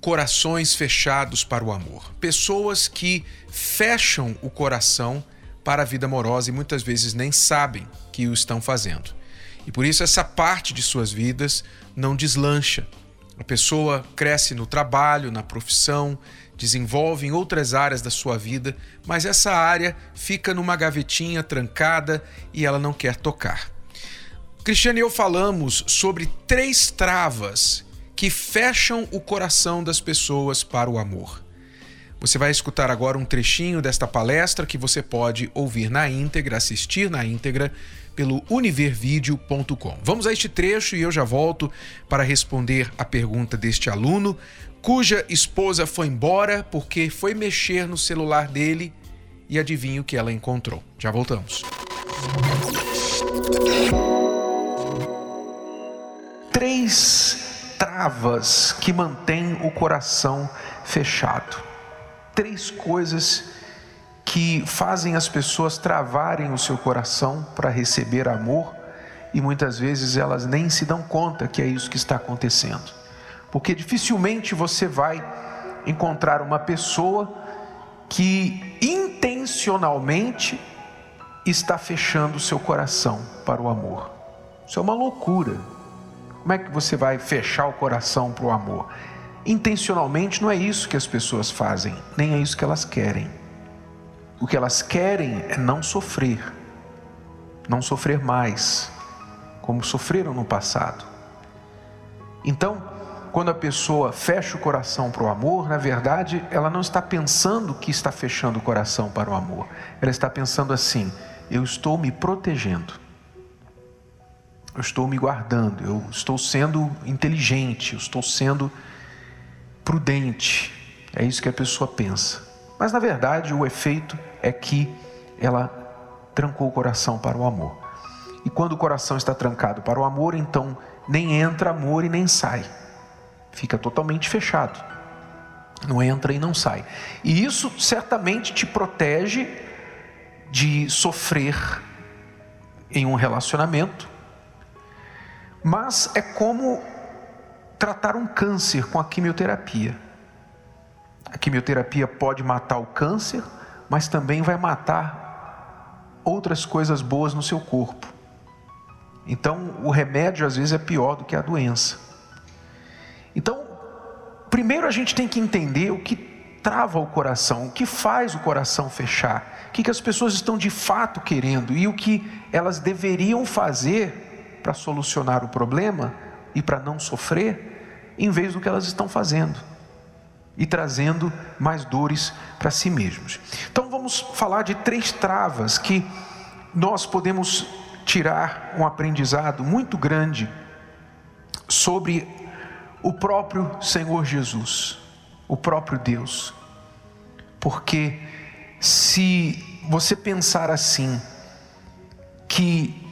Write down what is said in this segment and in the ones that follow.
corações fechados para o amor. Pessoas que fecham o coração para a vida amorosa e muitas vezes nem sabem que o estão fazendo. E por isso essa parte de suas vidas não deslancha. A pessoa cresce no trabalho, na profissão, desenvolve em outras áreas da sua vida, mas essa área fica numa gavetinha trancada e ela não quer tocar. Cristiano e eu falamos sobre três travas que fecham o coração das pessoas para o amor. Você vai escutar agora um trechinho desta palestra que você pode ouvir na íntegra, assistir na íntegra pelo univervideo.com. Vamos a este trecho e eu já volto para responder a pergunta deste aluno cuja esposa foi embora porque foi mexer no celular dele e adivinha o que ela encontrou. Já voltamos. Três travas que mantêm o coração fechado. Três coisas que fazem as pessoas travarem o seu coração para receber amor e muitas vezes elas nem se dão conta que é isso que está acontecendo. Porque dificilmente você vai encontrar uma pessoa que intencionalmente está fechando o seu coração para o amor. Isso é uma loucura. Como é que você vai fechar o coração para o amor? Intencionalmente não é isso que as pessoas fazem, nem é isso que elas querem. O que elas querem é não sofrer, não sofrer mais, como sofreram no passado. Então, quando a pessoa fecha o coração para o amor, na verdade, ela não está pensando que está fechando o coração para o amor. Ela está pensando assim: eu estou me protegendo eu estou me guardando, eu estou sendo inteligente, eu estou sendo prudente. É isso que a pessoa pensa. Mas na verdade, o efeito é que ela trancou o coração para o amor. E quando o coração está trancado para o amor, então nem entra amor e nem sai. Fica totalmente fechado. Não entra e não sai. E isso certamente te protege de sofrer em um relacionamento mas é como tratar um câncer com a quimioterapia. A quimioterapia pode matar o câncer, mas também vai matar outras coisas boas no seu corpo. Então, o remédio às vezes é pior do que a doença. Então, primeiro a gente tem que entender o que trava o coração, o que faz o coração fechar, o que, as pessoas estão de fato querendo e o que elas deveriam fazer para solucionar o problema e para não sofrer, em vez do que elas estão fazendo e trazendo mais dores para si mesmos. Então vamos falar de três travas que nós podemos tirar um aprendizado muito grande sobre o próprio Senhor Jesus, o próprio Deus. Porque se você pensar assim, que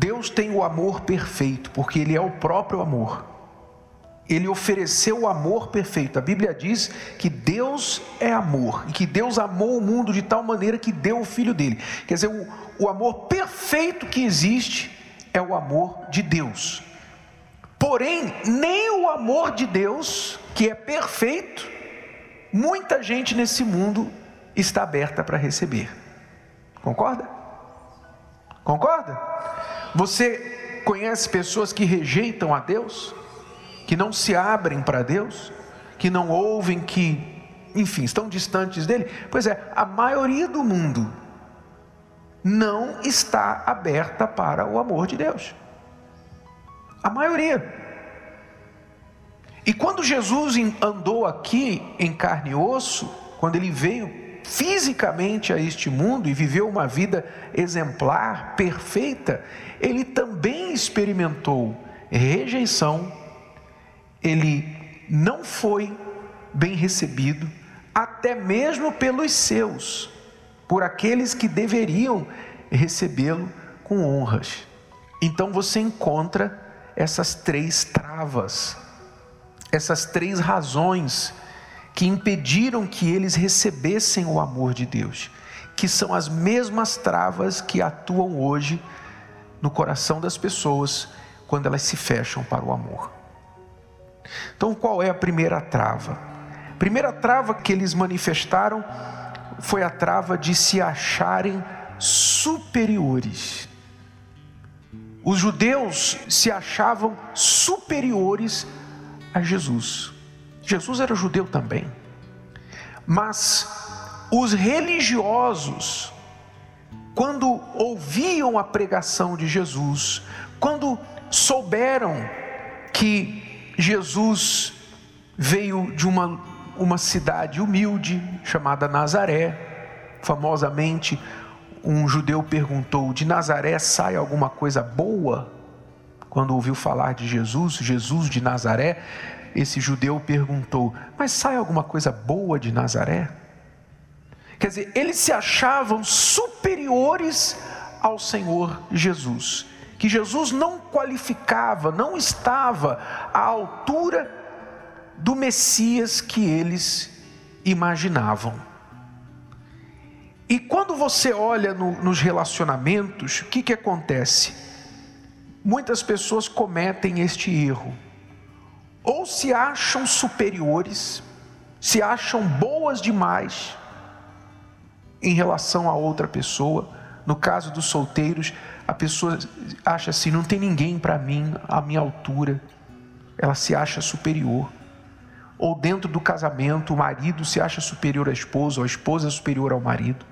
Deus tem o amor perfeito, porque Ele é o próprio amor. Ele ofereceu o amor perfeito. A Bíblia diz que Deus é amor e que Deus amou o mundo de tal maneira que deu o Filho dele. Quer dizer, o, o amor perfeito que existe é o amor de Deus. Porém, nem o amor de Deus, que é perfeito, muita gente nesse mundo está aberta para receber. Concorda? Concorda? Você conhece pessoas que rejeitam a Deus, que não se abrem para Deus, que não ouvem, que, enfim, estão distantes dele? Pois é, a maioria do mundo não está aberta para o amor de Deus. A maioria. E quando Jesus andou aqui em carne e osso, quando ele veio fisicamente a este mundo e viveu uma vida exemplar, perfeita, ele também experimentou rejeição, ele não foi bem recebido, até mesmo pelos seus, por aqueles que deveriam recebê-lo com honras. Então você encontra essas três travas, essas três razões que impediram que eles recebessem o amor de Deus, que são as mesmas travas que atuam hoje no coração das pessoas quando elas se fecham para o amor. Então, qual é a primeira trava? A primeira trava que eles manifestaram foi a trava de se acharem superiores. Os judeus se achavam superiores a Jesus. Jesus era judeu também. Mas os religiosos, quando ouviam a pregação de Jesus, quando souberam que Jesus veio de uma, uma cidade humilde chamada Nazaré, famosamente um judeu perguntou: De Nazaré sai alguma coisa boa? Quando ouviu falar de Jesus, Jesus de Nazaré, esse judeu perguntou: Mas sai alguma coisa boa de Nazaré? Quer dizer, eles se achavam superiores ao Senhor Jesus, que Jesus não qualificava, não estava à altura do Messias que eles imaginavam. E quando você olha no, nos relacionamentos, o que, que acontece? Muitas pessoas cometem este erro. Ou se acham superiores, se acham boas demais em relação a outra pessoa. No caso dos solteiros, a pessoa acha assim: não tem ninguém para mim à minha altura. Ela se acha superior. Ou dentro do casamento, o marido se acha superior à esposa, ou a esposa é superior ao marido.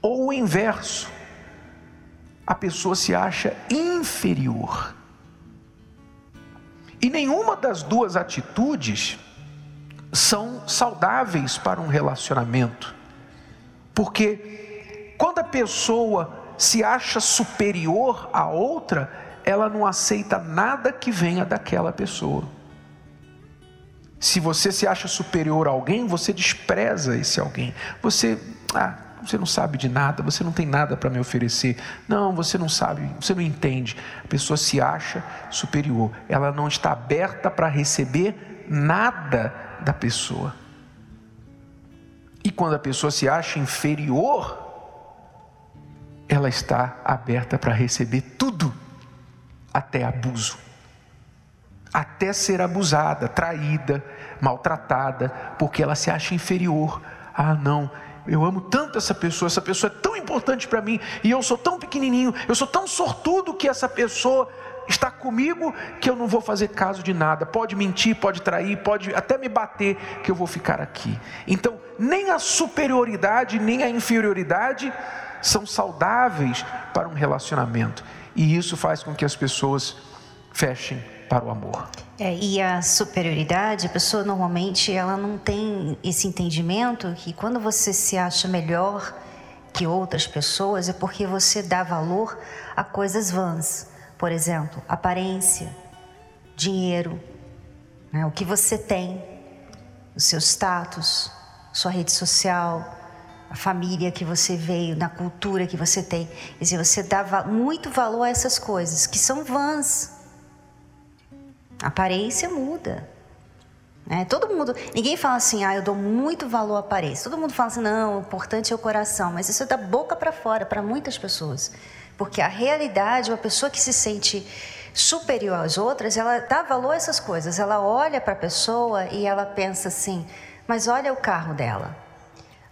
Ou o inverso, a pessoa se acha inferior. E nenhuma das duas atitudes são saudáveis para um relacionamento. Porque quando a pessoa se acha superior a outra, ela não aceita nada que venha daquela pessoa. Se você se acha superior a alguém, você despreza esse alguém. Você, ah, você não sabe de nada, você não tem nada para me oferecer. Não, você não sabe, você não entende. A pessoa se acha superior, ela não está aberta para receber nada da pessoa. E quando a pessoa se acha inferior, ela está aberta para receber tudo, até abuso, até ser abusada, traída, maltratada, porque ela se acha inferior. Ah, não, eu amo tanto essa pessoa, essa pessoa é tão importante para mim, e eu sou tão pequenininho, eu sou tão sortudo que essa pessoa está comigo que eu não vou fazer caso de nada. Pode mentir, pode trair, pode até me bater, que eu vou ficar aqui. Então, nem a superioridade, nem a inferioridade são saudáveis para um relacionamento, e isso faz com que as pessoas fechem para o amor. É, e a superioridade, a pessoa normalmente ela não tem esse entendimento que quando você se acha melhor que outras pessoas é porque você dá valor a coisas vãs. Por exemplo, aparência, dinheiro, né, o que você tem, o seu status, sua rede social, a família que você veio, na cultura que você tem. Quer dizer, você dá muito valor a essas coisas que são vãs. A aparência muda. Né? Todo mundo, ninguém fala assim, ah, eu dou muito valor à aparência. Todo mundo fala assim, não, o importante é o coração. Mas isso é da boca para fora para muitas pessoas. Porque a realidade, uma pessoa que se sente superior às outras, ela dá valor a essas coisas. Ela olha para a pessoa e ela pensa assim, mas olha o carro dela.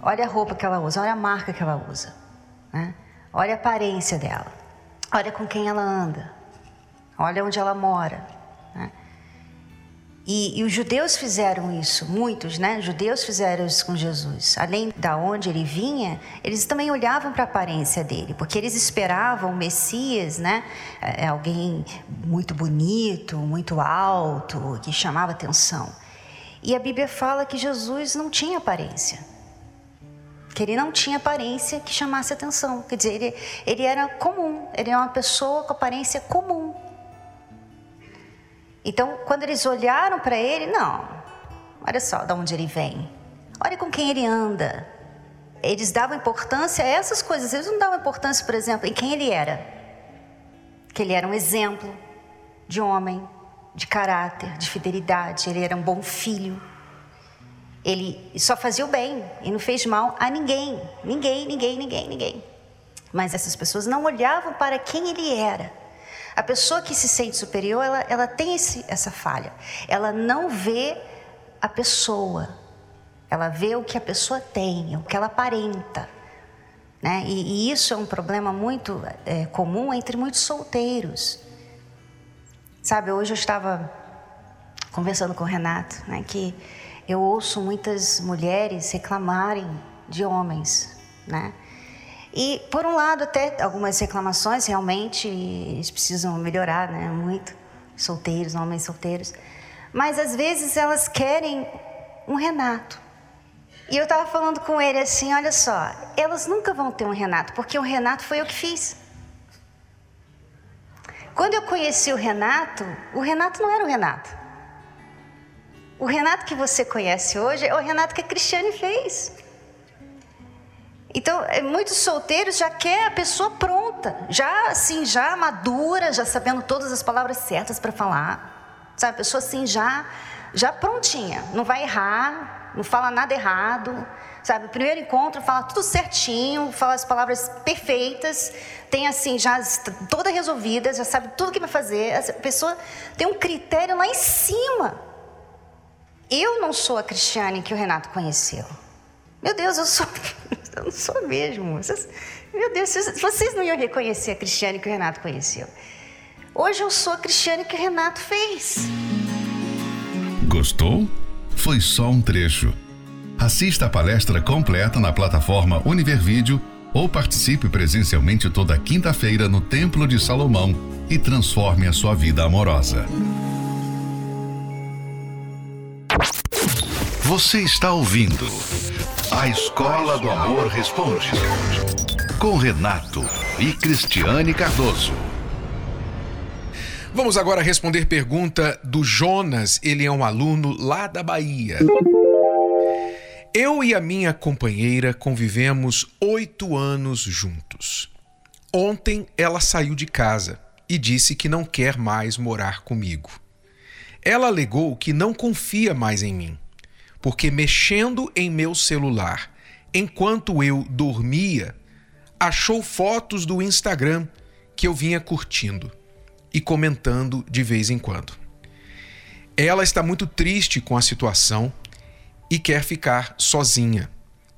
Olha a roupa que ela usa, olha a marca que ela usa. Né? Olha a aparência dela. Olha com quem ela anda. Olha onde ela mora. E, e, os judeus fizeram isso, muitos, né? Judeus fizeram isso com Jesus. Além da onde ele vinha, eles também olhavam para a aparência dele, porque eles esperavam o Messias, né? É, é alguém muito bonito, muito alto, que chamava atenção. E a Bíblia fala que Jesus não tinha aparência. Que ele não tinha aparência que chamasse atenção. Quer dizer, ele, ele era comum, ele era uma pessoa com aparência comum. Então, quando eles olharam para ele, não, Olha só de onde ele vem. Olha com quem ele anda. Eles davam importância a essas coisas. Eles não davam importância, por exemplo, em quem ele era. Que ele era um exemplo de homem, de caráter, de fidelidade. Ele era um bom filho. Ele só fazia o bem e não fez mal a ninguém. Ninguém, ninguém, ninguém, ninguém. Mas essas pessoas não olhavam para quem ele era. A pessoa que se sente superior, ela, ela tem esse, essa falha. Ela não vê a pessoa, ela vê o que a pessoa tem, o que ela aparenta. Né? E, e isso é um problema muito é, comum entre muitos solteiros. Sabe, hoje eu estava conversando com o Renato, né, que eu ouço muitas mulheres reclamarem de homens, né? E por um lado até algumas reclamações realmente eles precisam melhorar, né? Muito solteiros, homens solteiros. Mas às vezes elas querem um Renato. E eu estava falando com ele assim, olha só, elas nunca vão ter um Renato, porque o Renato foi eu que fiz. Quando eu conheci o Renato, o Renato não era o Renato. O Renato que você conhece hoje é o Renato que a Cristiane fez. Então, é, muitos solteiros já quer a pessoa pronta, já assim, já madura, já sabendo todas as palavras certas para falar. Sabe, a pessoa assim já, já prontinha, não vai errar, não fala nada errado. Sabe, primeiro encontro fala tudo certinho, fala as palavras perfeitas, tem assim, já toda resolvida, já sabe tudo que vai fazer. A pessoa tem um critério lá em cima. Eu não sou a Cristiane que o Renato conheceu. Meu Deus, eu sou. Eu não sou mesmo. Vocês, meu Deus, vocês não iam reconhecer a Cristiane que o Renato conheceu. Hoje eu sou a Cristiane que o Renato fez. Gostou? Foi só um trecho. Assista a palestra completa na plataforma Univervídeo ou participe presencialmente toda quinta-feira no Templo de Salomão e transforme a sua vida amorosa. Você está ouvindo A Escola do Amor Responde com Renato e Cristiane Cardoso. Vamos agora responder pergunta do Jonas. Ele é um aluno lá da Bahia. Eu e a minha companheira convivemos oito anos juntos. Ontem ela saiu de casa e disse que não quer mais morar comigo. Ela alegou que não confia mais em mim, porque mexendo em meu celular enquanto eu dormia, achou fotos do Instagram que eu vinha curtindo e comentando de vez em quando. Ela está muito triste com a situação e quer ficar sozinha.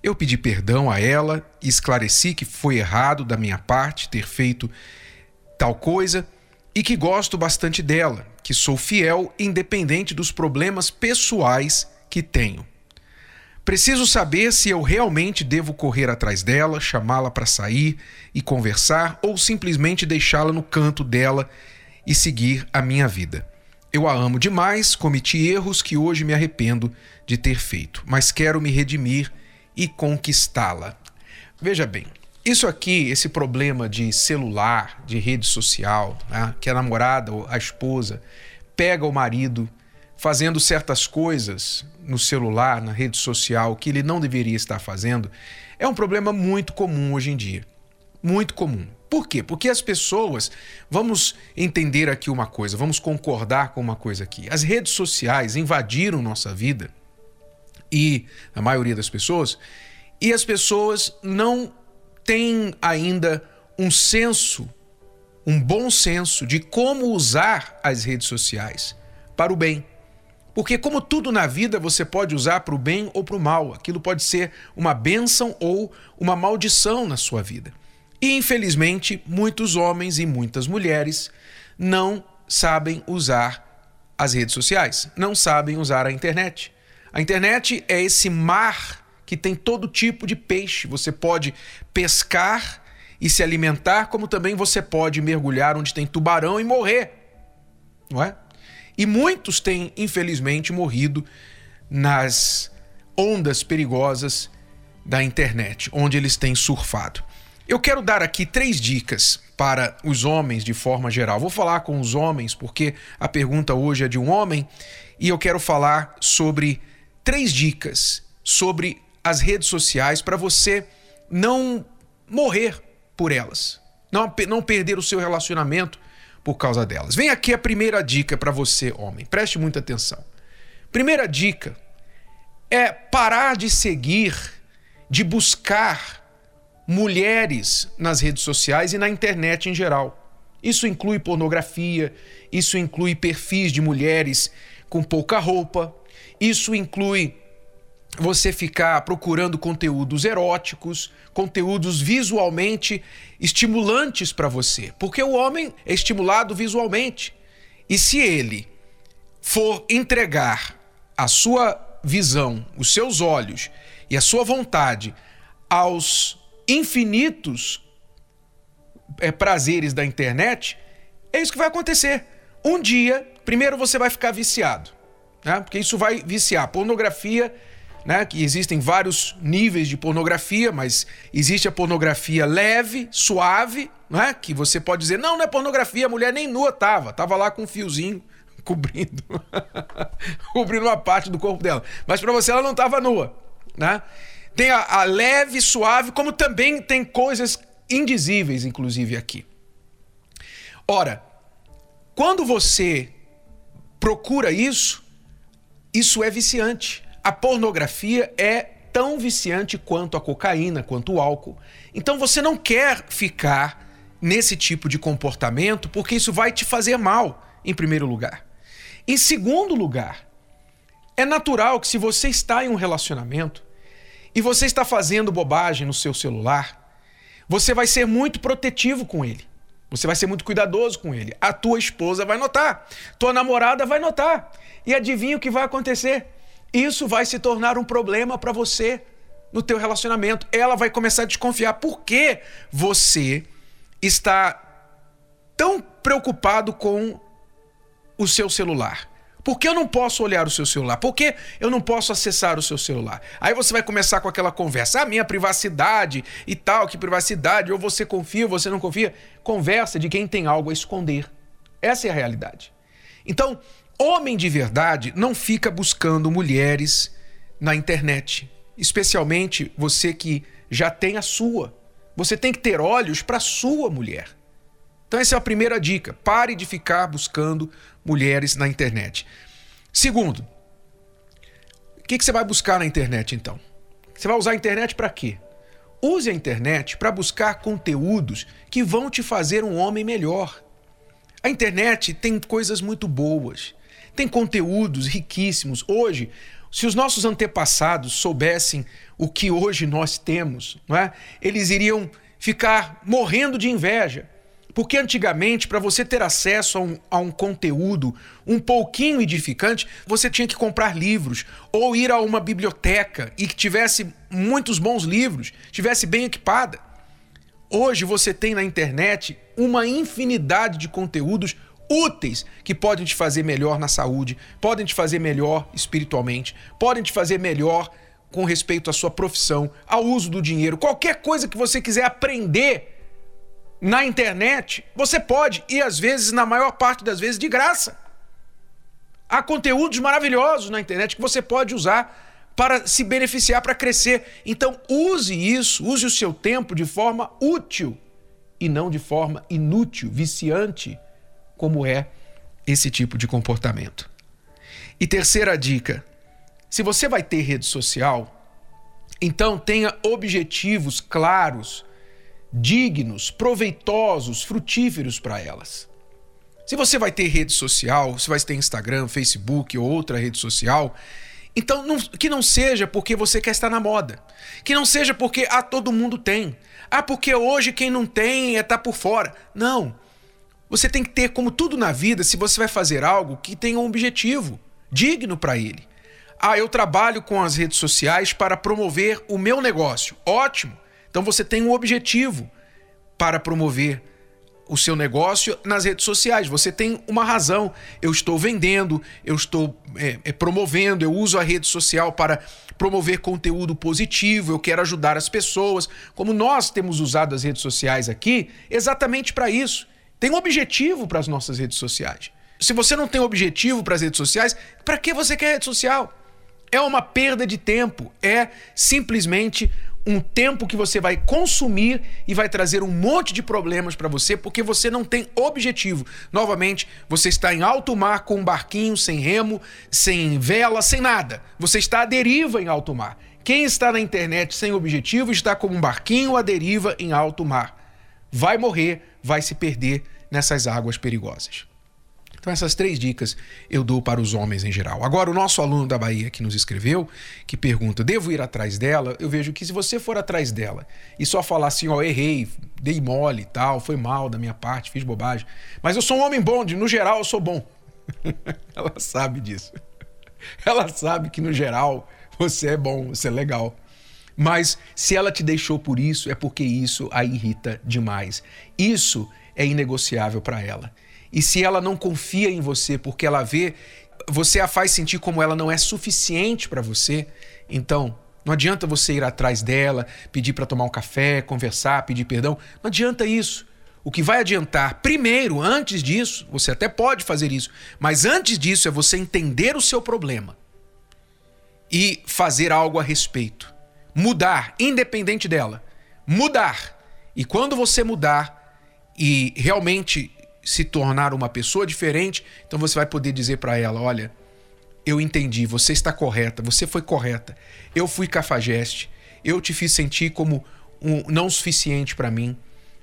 Eu pedi perdão a ela esclareci que foi errado da minha parte ter feito tal coisa e que gosto bastante dela, que sou fiel independente dos problemas pessoais que tenho. Preciso saber se eu realmente devo correr atrás dela, chamá-la para sair e conversar ou simplesmente deixá-la no canto dela e seguir a minha vida. Eu a amo demais, cometi erros que hoje me arrependo de ter feito, mas quero me redimir e conquistá-la. Veja bem, isso aqui, esse problema de celular, de rede social, né, que a namorada ou a esposa pega o marido fazendo certas coisas no celular, na rede social, que ele não deveria estar fazendo, é um problema muito comum hoje em dia. Muito comum. Por quê? Porque as pessoas, vamos entender aqui uma coisa, vamos concordar com uma coisa aqui. As redes sociais invadiram nossa vida e a maioria das pessoas, e as pessoas não têm ainda um senso, um bom senso de como usar as redes sociais para o bem. Porque, como tudo na vida, você pode usar para o bem ou para o mal. Aquilo pode ser uma bênção ou uma maldição na sua vida. E infelizmente, muitos homens e muitas mulheres não sabem usar as redes sociais, não sabem usar a internet. A internet é esse mar que tem todo tipo de peixe. Você pode pescar e se alimentar, como também você pode mergulhar onde tem tubarão e morrer. Não é? E muitos têm, infelizmente, morrido nas ondas perigosas da internet, onde eles têm surfado. Eu quero dar aqui três dicas para os homens de forma geral. Vou falar com os homens porque a pergunta hoje é de um homem e eu quero falar sobre três dicas sobre as redes sociais para você não morrer por elas, não, não perder o seu relacionamento por causa delas. Vem aqui a primeira dica para você, homem. Preste muita atenção. Primeira dica é parar de seguir, de buscar mulheres nas redes sociais e na internet em geral. Isso inclui pornografia, isso inclui perfis de mulheres com pouca roupa, isso inclui você ficar procurando conteúdos eróticos, conteúdos visualmente estimulantes para você, porque o homem é estimulado visualmente. E se ele for entregar a sua visão, os seus olhos e a sua vontade aos infinitos é, prazeres da internet, é isso que vai acontecer. Um dia, primeiro você vai ficar viciado, né? porque isso vai viciar. Pornografia, né? que existem vários níveis de pornografia, mas existe a pornografia leve, suave, né? que você pode dizer, não, não é pornografia, a mulher nem nua tava, tava lá com um fiozinho cobrindo, cobrindo uma parte do corpo dela. Mas para você ela não estava nua, né? Tem a, a leve, suave, como também tem coisas indizíveis, inclusive, aqui. Ora, quando você procura isso, isso é viciante. A pornografia é tão viciante quanto a cocaína, quanto o álcool. Então você não quer ficar nesse tipo de comportamento porque isso vai te fazer mal, em primeiro lugar. Em segundo lugar, é natural que se você está em um relacionamento e você está fazendo bobagem no seu celular, você vai ser muito protetivo com ele. Você vai ser muito cuidadoso com ele. A tua esposa vai notar, tua namorada vai notar. E adivinha o que vai acontecer? Isso vai se tornar um problema para você no teu relacionamento. Ela vai começar a desconfiar por que você está tão preocupado com o seu celular. Por que eu não posso olhar o seu celular? Por que eu não posso acessar o seu celular? Aí você vai começar com aquela conversa, a ah, minha privacidade e tal, que privacidade, ou você confia, ou você não confia. Conversa de quem tem algo a esconder. Essa é a realidade. Então, homem de verdade não fica buscando mulheres na internet, especialmente você que já tem a sua. Você tem que ter olhos para a sua mulher. Então, essa é a primeira dica. Pare de ficar buscando mulheres na internet. Segundo, o que, que você vai buscar na internet então? Você vai usar a internet para quê? Use a internet para buscar conteúdos que vão te fazer um homem melhor. A internet tem coisas muito boas, tem conteúdos riquíssimos. Hoje, se os nossos antepassados soubessem o que hoje nós temos, não é? eles iriam ficar morrendo de inveja porque antigamente, para você ter acesso a um, a um, conteúdo um pouquinho edificante, você tinha que comprar livros ou ir a uma biblioteca e que tivesse muitos bons livros, tivesse bem equipada. Hoje você tem na internet uma infinidade de conteúdos úteis que podem te fazer melhor na saúde, podem te fazer melhor espiritualmente, podem te fazer melhor com respeito à sua profissão, ao uso do dinheiro, qualquer coisa que você quiser aprender na internet, você pode, e às vezes, na maior parte das vezes, de graça. Há conteúdos maravilhosos na internet que você pode usar para se beneficiar, para crescer. Então, use isso, use o seu tempo de forma útil e não de forma inútil, viciante, como é esse tipo de comportamento. E terceira dica: se você vai ter rede social, então tenha objetivos claros dignos, proveitosos, frutíferos para elas. Se você vai ter rede social, se vai ter Instagram, Facebook ou outra rede social, então não, que não seja porque você quer estar na moda. Que não seja porque ah, todo mundo tem. Ah, porque hoje quem não tem é tá por fora. Não. Você tem que ter, como tudo na vida, se você vai fazer algo que tenha um objetivo digno para ele. Ah, eu trabalho com as redes sociais para promover o meu negócio. Ótimo. Então você tem um objetivo para promover o seu negócio nas redes sociais. Você tem uma razão. Eu estou vendendo, eu estou é, é, promovendo, eu uso a rede social para promover conteúdo positivo, eu quero ajudar as pessoas. Como nós temos usado as redes sociais aqui, exatamente para isso. Tem um objetivo para as nossas redes sociais. Se você não tem objetivo para as redes sociais, para que você quer rede social? É uma perda de tempo, é simplesmente um tempo que você vai consumir e vai trazer um monte de problemas para você porque você não tem objetivo. Novamente, você está em alto mar com um barquinho sem remo, sem vela, sem nada. Você está à deriva em alto mar. Quem está na internet sem objetivo está como um barquinho à deriva em alto mar. Vai morrer, vai se perder nessas águas perigosas. Então, essas três dicas eu dou para os homens em geral. Agora, o nosso aluno da Bahia que nos escreveu, que pergunta: devo ir atrás dela? Eu vejo que se você for atrás dela e só falar assim, ó, errei, dei mole e tal, foi mal da minha parte, fiz bobagem, mas eu sou um homem bom, no geral eu sou bom. Ela sabe disso. Ela sabe que no geral você é bom, você é legal. Mas se ela te deixou por isso, é porque isso a irrita demais. Isso é inegociável para ela. E se ela não confia em você porque ela vê, você a faz sentir como ela não é suficiente para você, então não adianta você ir atrás dela, pedir para tomar um café, conversar, pedir perdão. Não adianta isso. O que vai adiantar, primeiro, antes disso, você até pode fazer isso, mas antes disso é você entender o seu problema e fazer algo a respeito. Mudar, independente dela. Mudar. E quando você mudar e realmente se tornar uma pessoa diferente, então você vai poder dizer para ela: olha, eu entendi, você está correta, você foi correta, eu fui cafajeste, eu te fiz sentir como um não suficiente para mim.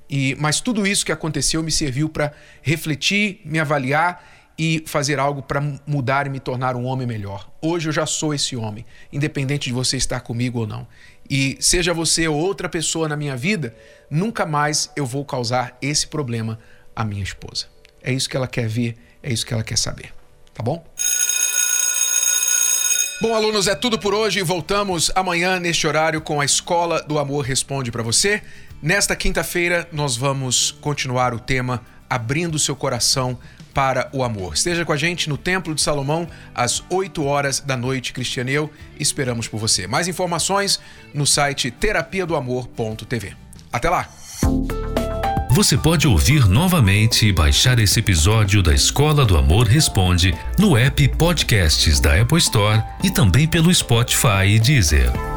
E, mas tudo isso que aconteceu me serviu para refletir, me avaliar e fazer algo para mudar e me tornar um homem melhor. Hoje eu já sou esse homem, independente de você estar comigo ou não. E seja você ou outra pessoa na minha vida, nunca mais eu vou causar esse problema a minha esposa. É isso que ela quer ver, é isso que ela quer saber. Tá bom? Bom, alunos, é tudo por hoje. Voltamos amanhã neste horário com a Escola do Amor Responde para você. Nesta quinta-feira, nós vamos continuar o tema Abrindo seu coração para o amor. Esteja com a gente no Templo de Salomão às 8 horas da noite, Cristianeu. Esperamos por você. Mais informações no site terapia do amor.tv. Até lá! Você pode ouvir novamente e baixar esse episódio da Escola do Amor Responde no app Podcasts da Apple Store e também pelo Spotify e Deezer.